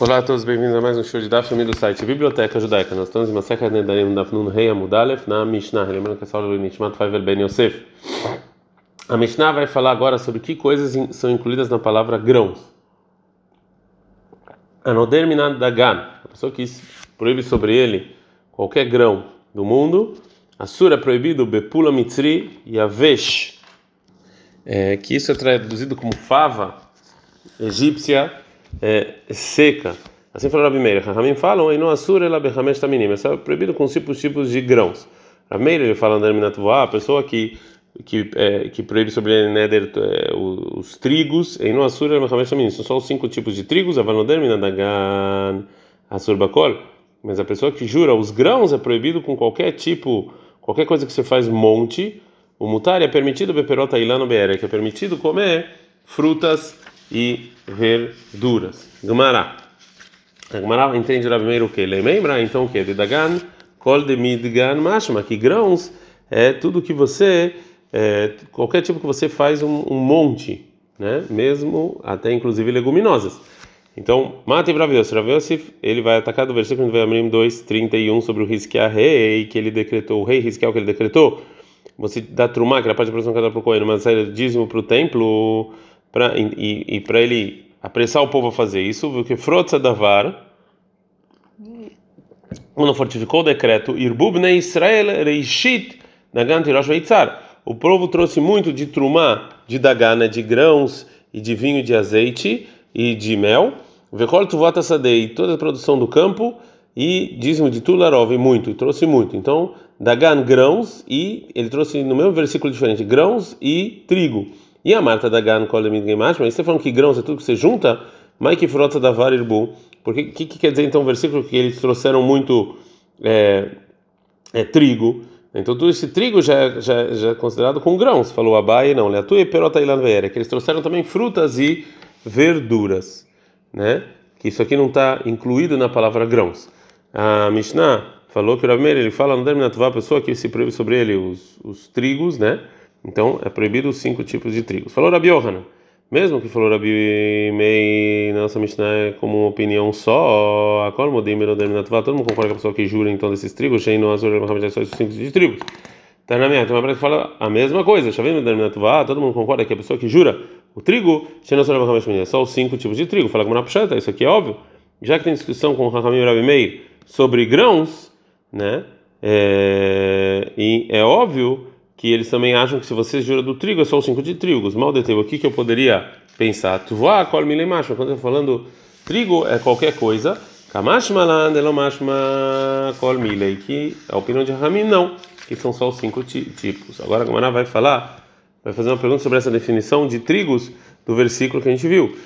Olá a todos, bem-vindos a mais um show de Daf do site Biblioteca Judaica. Nós estamos em de Nedarim Daf Nun Rei Amudalef na Mishnah. Lembrando que essa aula do Nishmat Faivel Ben Yosef. A Mishnah vai falar agora sobre que coisas são incluídas na palavra grãos. Anoder Minad Dagan, a pessoa que proíbe sobre ele qualquer grão do mundo. Assura é proibido Bepula Mitzri e Avesh, é, que isso é traduzido como fava egípcia é, seca. Assim falou Rabi Meir. Rahamim falam, e não assura ela bechamesh taminim. Isso é proibido com tipos tipos de grãos. Rabi Meir, ele fala a pessoa que que é, que proíbe sobre neder é, os, os, trigos e não assura bechamesh taminim. São só os cinco tipos de trigos. Avanoder minadagan assur bakol. Mas a pessoa que jura os grãos é proibido com qualquer tipo, qualquer coisa que você faz monte. O mutar é permitido beperota ilano beere, que é permitido comer frutas e verduras. Gmará. A Gmará entende Rabi Meir o que? Lembra então o que? De Dagan, Kol de Midgan Mashma, que grãos é tudo que você, é, qualquer tipo que você faz um, um, monte, né? Mesmo até inclusive leguminosas. Então, mate. Rabi Yosef, ele vai atacar do versículo de Amrim 2, 31 sobre o Rizkiah rei, que ele decretou, o rei Rizkiah que ele decretou. Você dá trumá, que era parte de produção cada para o Cohen, mas é dízimo para o templo, e, e para ele apressar o povo a fazer isso, porque Frotza Davar, quando fortificou o decreto, Irbubne Israel Reishit Nagan Tirosh. O povo trouxe muito de trumá, de dagana, de grãos e de vinho de azeite e de mel. Vekol Tuvata Sadei, toda a produção do campo e dízimo de Tularov, muito, trouxe muito. Então, Dagan, grãos e ele trouxe no mesmo versículo diferente, grãos e trigo. E a Marta da Gan Kolemid Gemash, mas você falando que grãos é tudo que você junta, Mike Frota da Varirbu. Porque o que, que, quer dizer então o versículo que eles trouxeram muito é, é, trigo? Então todo esse trigo já, já, já é considerado com grãos. Falou Abai, não, Leatu e Perota Ilanveera, que eles trouxeram também frutas e verduras, né? Que isso aqui não está incluído na palavra grãos. A Mishnah falou que o Rav ele fala no Derminatová, a pessoa que se proíbe sobre ele os, os trigos, né? Então é proibido os cinco tipos de trigo. Falou Rabi Yohanan, mesmo que falou Rabi Mei, nossa Mishnah é como uma opinião só, a qual modim todo mundo concorda com a pessoa que jura então desses trigos, Shein no Azur Muhammad só esses cinco de trigos. Tá na minha, tem uma que fala a mesma coisa, Shavim todo mundo concorda que a pessoa que jura o trigo, Shein no Azur Muhammad é só os cinco tipos de trigo. Fala como na puxeta, isso aqui é óbvio. Já que tem discussão com Rahamim Rabi Meir sobre grãos, né? É, e é óbvio que eles também acham que se você jura do trigo é só os cinco de trigos. Mal deteve aqui que eu poderia pensar. Tuvoá, kol milei macho. Quando eu falando trigo é qualquer coisa. Kamash malan, elomashma, milei. Que a opinião de Ramim não. Que são só os cinco tipos. Agora a Gamara vai falar, vai fazer uma pergunta sobre essa definição de trigos do versículo que a gente viu.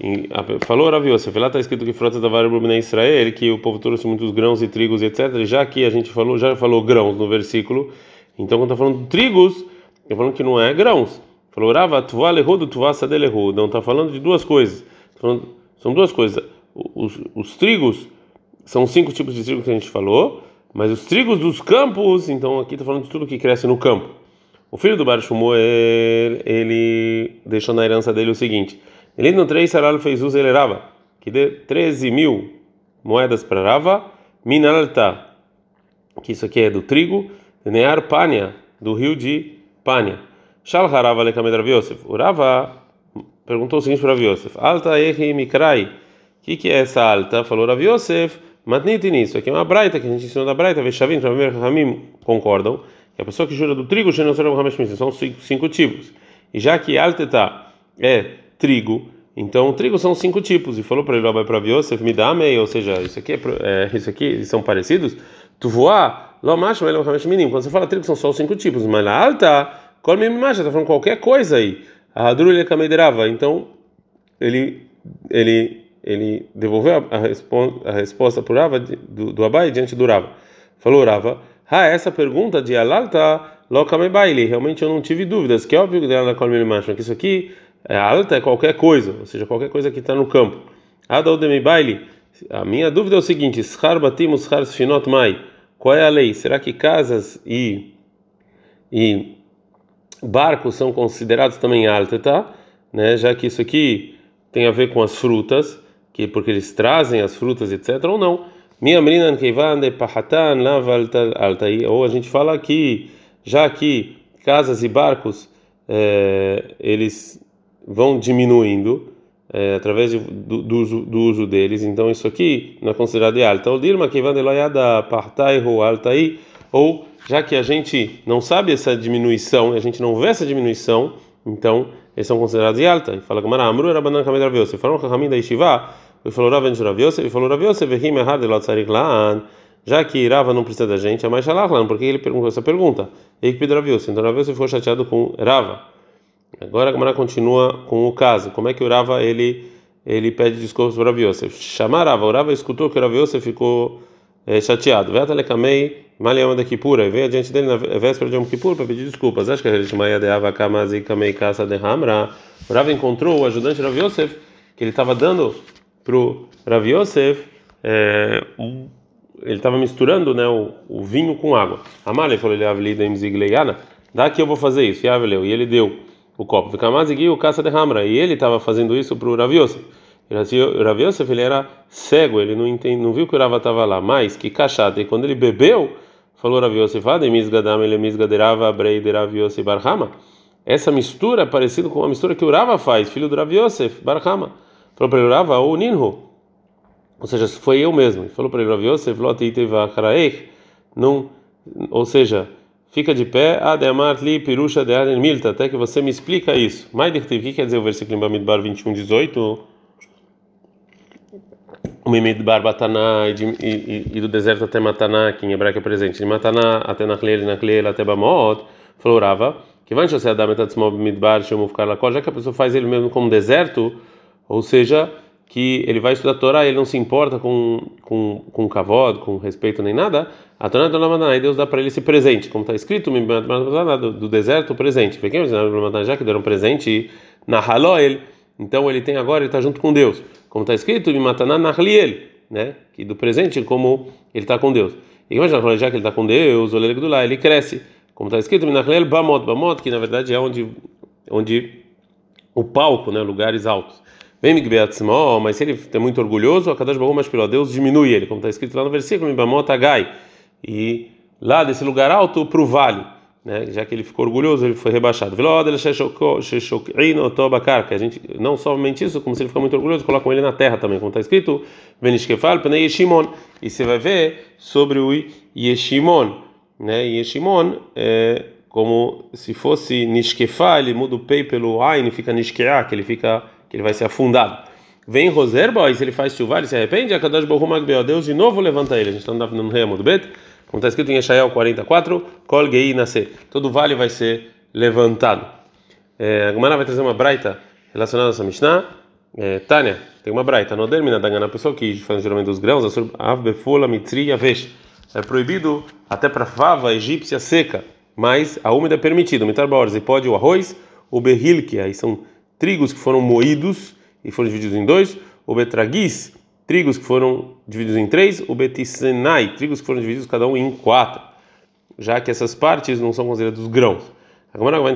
E, a, falou Rav Yosef, lá está escrito que frota da vara em Israel, que o povo trouxe muitos grãos e trigos, etc. Já que a gente falou, já falou grãos no versículo, então, quando está falando de trigos, está falando que não é grãos. Falou, Rava, tuva lehudo, tuva sadelehu. Não, está falando de duas coisas. Tá falando, são duas coisas. Os, os trigos são cinco tipos de trigo que a gente falou, mas os trigos dos campos, então aqui está falando de tudo que cresce no campo. O filho do Bar Shmuel, ele deixou na herança dele o seguinte: ele no três saral fez uso ele Rava, que dê 13 mil moedas para Rava, minalta, que isso aqui é do trigo, Near Pânia, do rio de Pânia. Shal Harava Lekamed Rav Yosef. O perguntou o seguinte para Rav Yosef: Alta Ehi Mikrai. O que, que é essa alta? Falou Rav Yosef. Matniti nisso. Aqui é uma braita que a gente ensinou da braita. Veshavim, Ramim, Ramim concordam. Que a pessoa que jura do trigo, são cinco, cinco tipos. E já que Alteta é trigo, então, trigo são cinco tipos. E falou para ele, vai para Yosef, me dá meia, ou seja, isso aqui, é, é, isso aqui são parecidos. Tu voar Lomash, mas é menino. Quando você fala trigo, são só os cinco tipos. Mas na alta, come macha, está falando qualquer coisa aí. A Hadrulha Kameiderava. Então, ele, ele, ele devolveu a, a, a resposta para Rava do, do Abai diante do Rava. Falou Rava, ah, essa pergunta de Alalta, Lokamebaile. Realmente eu não tive dúvidas. Que é óbvio que ela come macha, que isso aqui, é, alta é qualquer coisa, ou seja, qualquer coisa que está no campo. Baile. A minha dúvida é o seguinte: Schar batimus schar mai. Qual é a lei? Será que casas e, e barcos são considerados também alteta, né? Já que isso aqui tem a ver com as frutas, que porque eles trazem as frutas, etc. Ou não. Minha. Ou a gente fala que já que casas e barcos é, eles vão diminuindo é, através de, do, do, uso, do, uso, deles. Então isso aqui não é considerado de alta. O dirma que da partai altai ou já que a gente não sabe essa diminuição, a gente não vê essa diminuição, então eles são considerados de alta. E fala Gamara, Amru era banana kamed Rav Yosef. A caminho da Yeshiva, e falou Rav Rav Yosef, e falou Rav Yosef, vehim errado de Lotzarik Laan. Já que Rava não precisa da gente, é mais Shalach Laan, porque ele perguntou essa pergunta. E que pediu Rav. Então Rav Yosef ficou chateado com Rava. Agora a Gamara continua com o caso. Como é que o Rava ele, ele pede desculpas para o Rav Yosef? Chamar Rava. O Rava escutou que o Rav Yosef ficou é, chateado. Veta lekamei Maliama da Kipura, e veio adiante dele na véspera de Yom Kippur para pedir desculpas. Acho que a gente Maia de Avakamazi Kamei Kasa de Hamra. O Rav encontrou o ajudante Rav Yosef, que ele estava dando para o Rav Yosef, é, um, ele estava misturando né, o, o, vinho com água. Amale falou: ele avelida em Zigleiana, dá que eu vou fazer isso. E ele deu o copo. Vikamazi o Kasa de Hamra, e ele estava fazendo isso para o Rav Yosef. O Rav Yosef ele era cego, ele não, entende, não viu que o Rava estava lá, mas que cachata. E quando ele bebeu Falou Rav Yosef, Ademizgadam elemizgaderava breiderav Yosef barhama. Essa mistura é parecida com a mistura que o Rava faz, filho do Rav Yosef barhama. Falou para ele, Rava, o Ninhu. Ou seja, foi eu mesmo. Ele falou para ele, Rav Yosef. Não, ou seja, fica de pé, ademar li pirusha de aden milta, até que você me explica isso. Mais o que quer dizer o versículo em Bamidbar 21, 18? o Mimid Bataná e, do deserto até Mataná, que em hebraico é presente, de Mataná até Nachleel, Nachleel até Bamot, falou Rava, que vai encher a dar metade do Midbar, ficar lá, já que a pessoa faz ele mesmo como deserto, ou seja, que ele vai estudar a Torá, ele não se importa com com com kavod, com respeito nem nada, a Torá Mataná, e Deus dá para ele esse presente, como está escrito do, do deserto, o presente. Já que deram um presente na Haloel, então ele tem agora, ele está junto com Deus como está escrito, né? Que do presente, como ele está com Deus. E já que ele está com Deus, o do lá, ele cresce. Como está escrito, Bamot, Bamot, que na verdade é onde, onde o palco, né? Lugares altos. Vem Migbeatzmó, mas se ele é muito orgulhoso, a Kadash Baruch mas pelo Deus diminui ele, como está escrito lá no versículo, Bamot Agai. E lá desse lugar alto para o vale né? já que ele ficou orgulhoso, ele foi rebaixado. Que a gente não somente isso, como se ele ficar muito orgulhoso, colocam ele na terra também, como está escrito, e você vai ver sobre o Yeshimon, né? Yeshimon é como se fosse Nishkefá, ele muda o pei pelo Ain, fica Nishkeá, que ele fica que ele vai ser afundado. Vem Roser, boy, se ele faz chuva, ele se arrepende, a Kadosh Baruch Deus de novo levanta ele. A gente está no Remo do Bet. Como está escrito em Eshael 44, Kol Gei Nascer. Todo vale vai ser levantado. É, a Gemara vai trazer uma braita relacionada a essa Mishnah. É, Tânia, tem uma braita. No dermina da pessoa que faz geralmente dos grãos, a befula mitri avesh. É proibido até para fava egípcia seca, mas a úmida é permitido. Mitar e pode o arroz, o berrilque, aí são trigos que foram moídos e foram divididos em dois, o betraguis, trigos que foram divididos em três, o betisenai, trigos que foram divididos cada um em quatro, já que essas partes não são consideradas grãos. Agora vai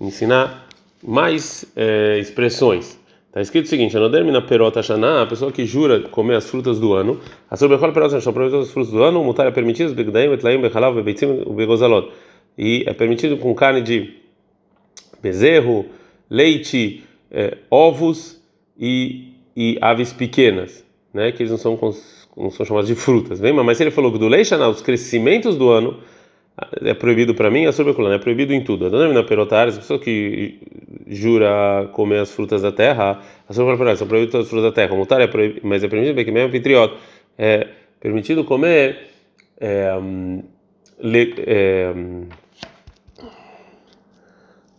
ensinar mais é, expressões. Está escrito o seguinte: Anodermina perota shaná, a pessoa que jura comer as frutas do ano, a sobre qual perota shaná, as frutas do ano, mutar é permitido, begdaim, betlaim, bechalav, beitzim, begozalot. E é permitido com carne de bezerro, leite, é, ovos e e aves pequenas, né? Que eles não são, não são chamados de frutas. Vem, mas ele falou que do leishana, os crescimentos do ano, é proibido para mim, a sobrecolana é proibido em tudo. A perotares, a pessoa que jura comer as frutas da terra, a sobrecolana são proibidas as frutas da terra. Mutar é proibido, mas é permitido bem que mesmo anfitriota. É permitido comer é, le, é,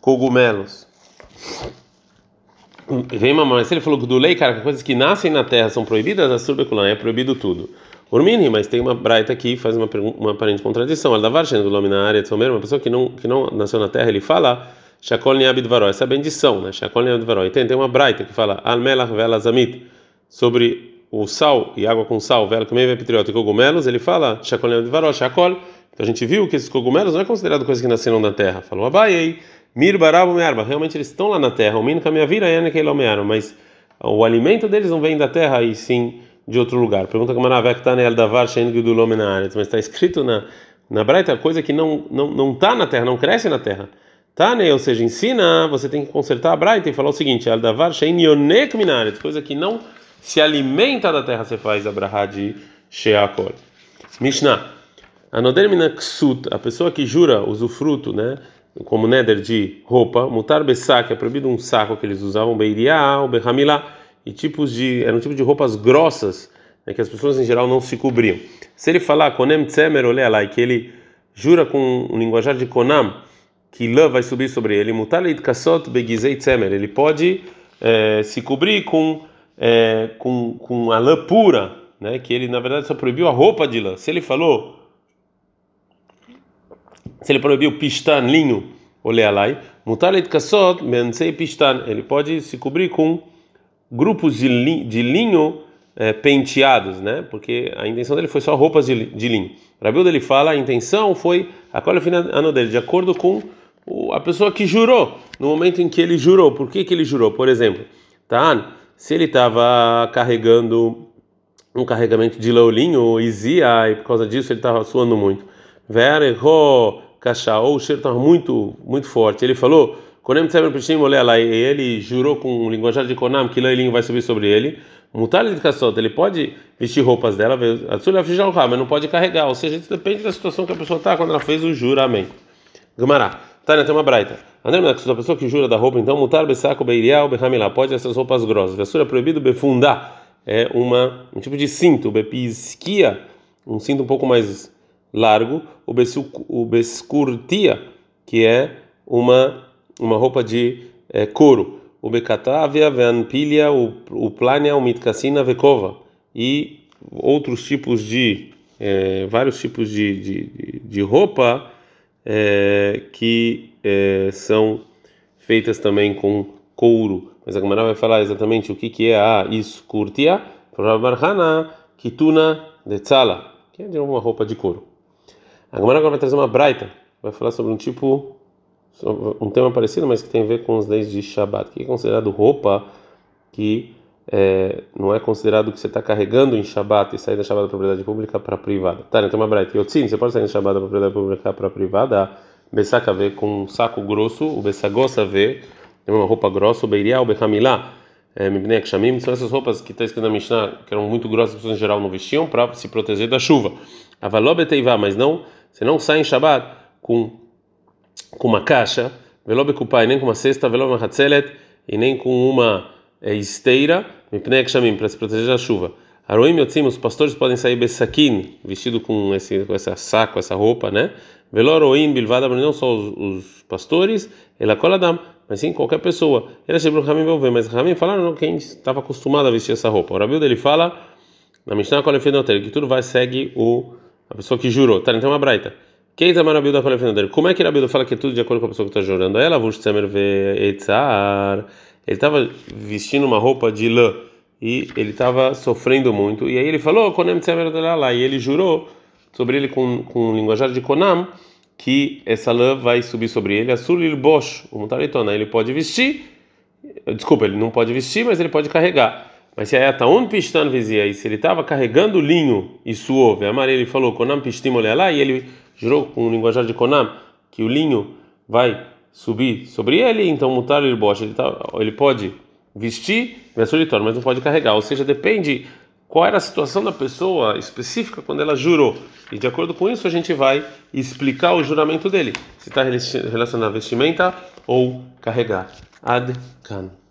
cogumelos. Vem mas se ele falou que do lei, cara, que coisas que nascem na terra são proibidas, a surbeculan é proibido tudo. Urmini, mas tem uma braita aqui faz uma, uma aparente contradição. Dá vargem do na área de Somer, uma pessoa que não, que não nasceu na terra, ele fala Shakol Niabidvaró, essa é bendição, né? Shakol Niabidvaró. E tem, tem uma braita que fala Almelach Velazamit, sobre o sal e água com sal, vela que é petriota e cogumelos, ele fala Shakol Niabidvaró, Shakol. Então a gente viu que esses cogumelos não é considerado coisa que nasceram na terra. Falou Abaiei. Mir barabu mearba, realmente eles estão lá na terra. O min vira mas o alimento deles não vem da terra e sim de outro lugar. Pergunta como na tá nel davar mas está escrito na na Braita coisa que não não não está na terra, não cresce na terra. Tá, né? Ou seja, ensina, você tem que consertar a Braita e falar o seguinte: al davar minaretz, coisa que não se alimenta da terra, você faz a brahá de sheakol. Mishnah. Minaksut, a pessoa que jura usufruto, né? Como neder de roupa, mutar besak, é proibido um saco que eles usavam, beiriá, ou behamilá e tipos de eram tipos de roupas grossas né, que as pessoas em geral não se cobriam. Se ele falar konem tzemer olé que ele jura com um linguajar de konam que lã vai subir sobre ele, mutaleit kasot begizei tzemer, ele pode é, se cobrir com é, com com a lã pura, né? Que ele na verdade só proibiu a roupa de lã. Se ele falou se ele proibiu pistan linho olé alai, mutaleit kasot benzei pistan, ele pode se cobrir com grupos de, linho, de linho é, penteados, né? Porque a intenção dele foi só roupas de, de linho. Rabiu dele fala, a intenção foi a ano dele, de acordo com o, a pessoa que jurou, no momento em que ele jurou. Por que, que ele jurou? Por exemplo, tá? Se ele estava carregando um carregamento de laulinho, izia, e por causa disso ele estava suando muito. Verho, cachá, ou o cheiro estava muito, muito forte. Ele falou Konem Tzemer Pishim e ele jurou com o linguajar de Konam que Leilinho vai subir sobre ele. Mutar de Kassot, ele pode vestir roupas dela, mas não pode carregar. Ou seja, isso depende da situação que a pessoa está quando ela fez o juramento. Gumará, Tânia tem uma braita. André, a pessoa que jura da roupa, então, mutar besaco beirial behamilá, pode essas roupas grossas. Vessura é proibido befundar, é uma, um tipo de cinto, bepisquia, um cinto um pouco mais largo, o bescurtia, que é uma uma roupa de é, couro. O becatávia, veanpilha, o plania, o mitcassina, vekova. E outros tipos de, é, vários tipos de, de, de roupa é, que é, são feitas também com couro. Mas a Gamara vai falar exatamente o que, que é a Rabarhana, kituna que é de uma roupa de couro. A Gamara agora vai trazer uma braita, vai falar sobre um tipo um tema parecido, mas que tem a ver com os leis de Shabbat, que é considerado roupa que é, não é considerado que você está carregando em Shabbat e sair da Shabbat da propriedade pública para privada. Tá, então uma braita. Yotzin, você pode sair da Shabbat da propriedade pública para privada. Bessaca ver com um saco grosso, o Bessagossa ver é uma roupa grossa, o Beiriá, o Bechamilá, é, Mibnei Akshamim, são essas roupas que está escrito na Mishnah, que eram muito grossas, as pessoas em geral não vestiam para se proteger da chuva. Avalobeteiva, mas não, você não sai em Shabbat com com uma caixa, velobe kupai, nem com uma cesta, velobe hatzelet, e nem com uma é, esteira, mipnei kshamim, para se proteger da chuva. Aroim yotzim, os pastores podem sair besakin, vestido com esse com essa saco, essa roupa, né? Veloroim bilvada, não só os, os pastores, ela coladam, mas sim qualquer pessoa. Ele chegou no Ramim ver, mas Ramim falaram quem estava acostumado a vestir essa roupa. O Rabil dele fala na Mishnah que tudo vai segue o a pessoa que jurou. Tá, então é uma braita. Quem está maravilhoso da dele? Como é que Rabilda fala que é tudo de acordo com a pessoa que está jurando? Ela, Vushsemer Etzar. Ele estava vestindo uma roupa de lã e ele estava sofrendo muito. E aí ele falou, Konem lá. E ele jurou sobre ele com, com um linguajar de Konam que essa lã vai subir sobre ele. Asulil Bosch, o. Ele pode vestir, desculpa, ele não pode vestir, mas ele pode carregar. Mas se a um pistan vizia, e se ele estava carregando linho e suou, a ele falou, Konam pistim lá, e ele jurou com o linguajar de Konam que o linho vai subir sobre ele, então mutar ele bocha, ele, tá, ele pode vestir, mas não pode carregar. Ou seja, depende qual era a situação da pessoa específica quando ela jurou. E de acordo com isso a gente vai explicar o juramento dele, se está relacionado a vestimenta ou carregar. Ad can.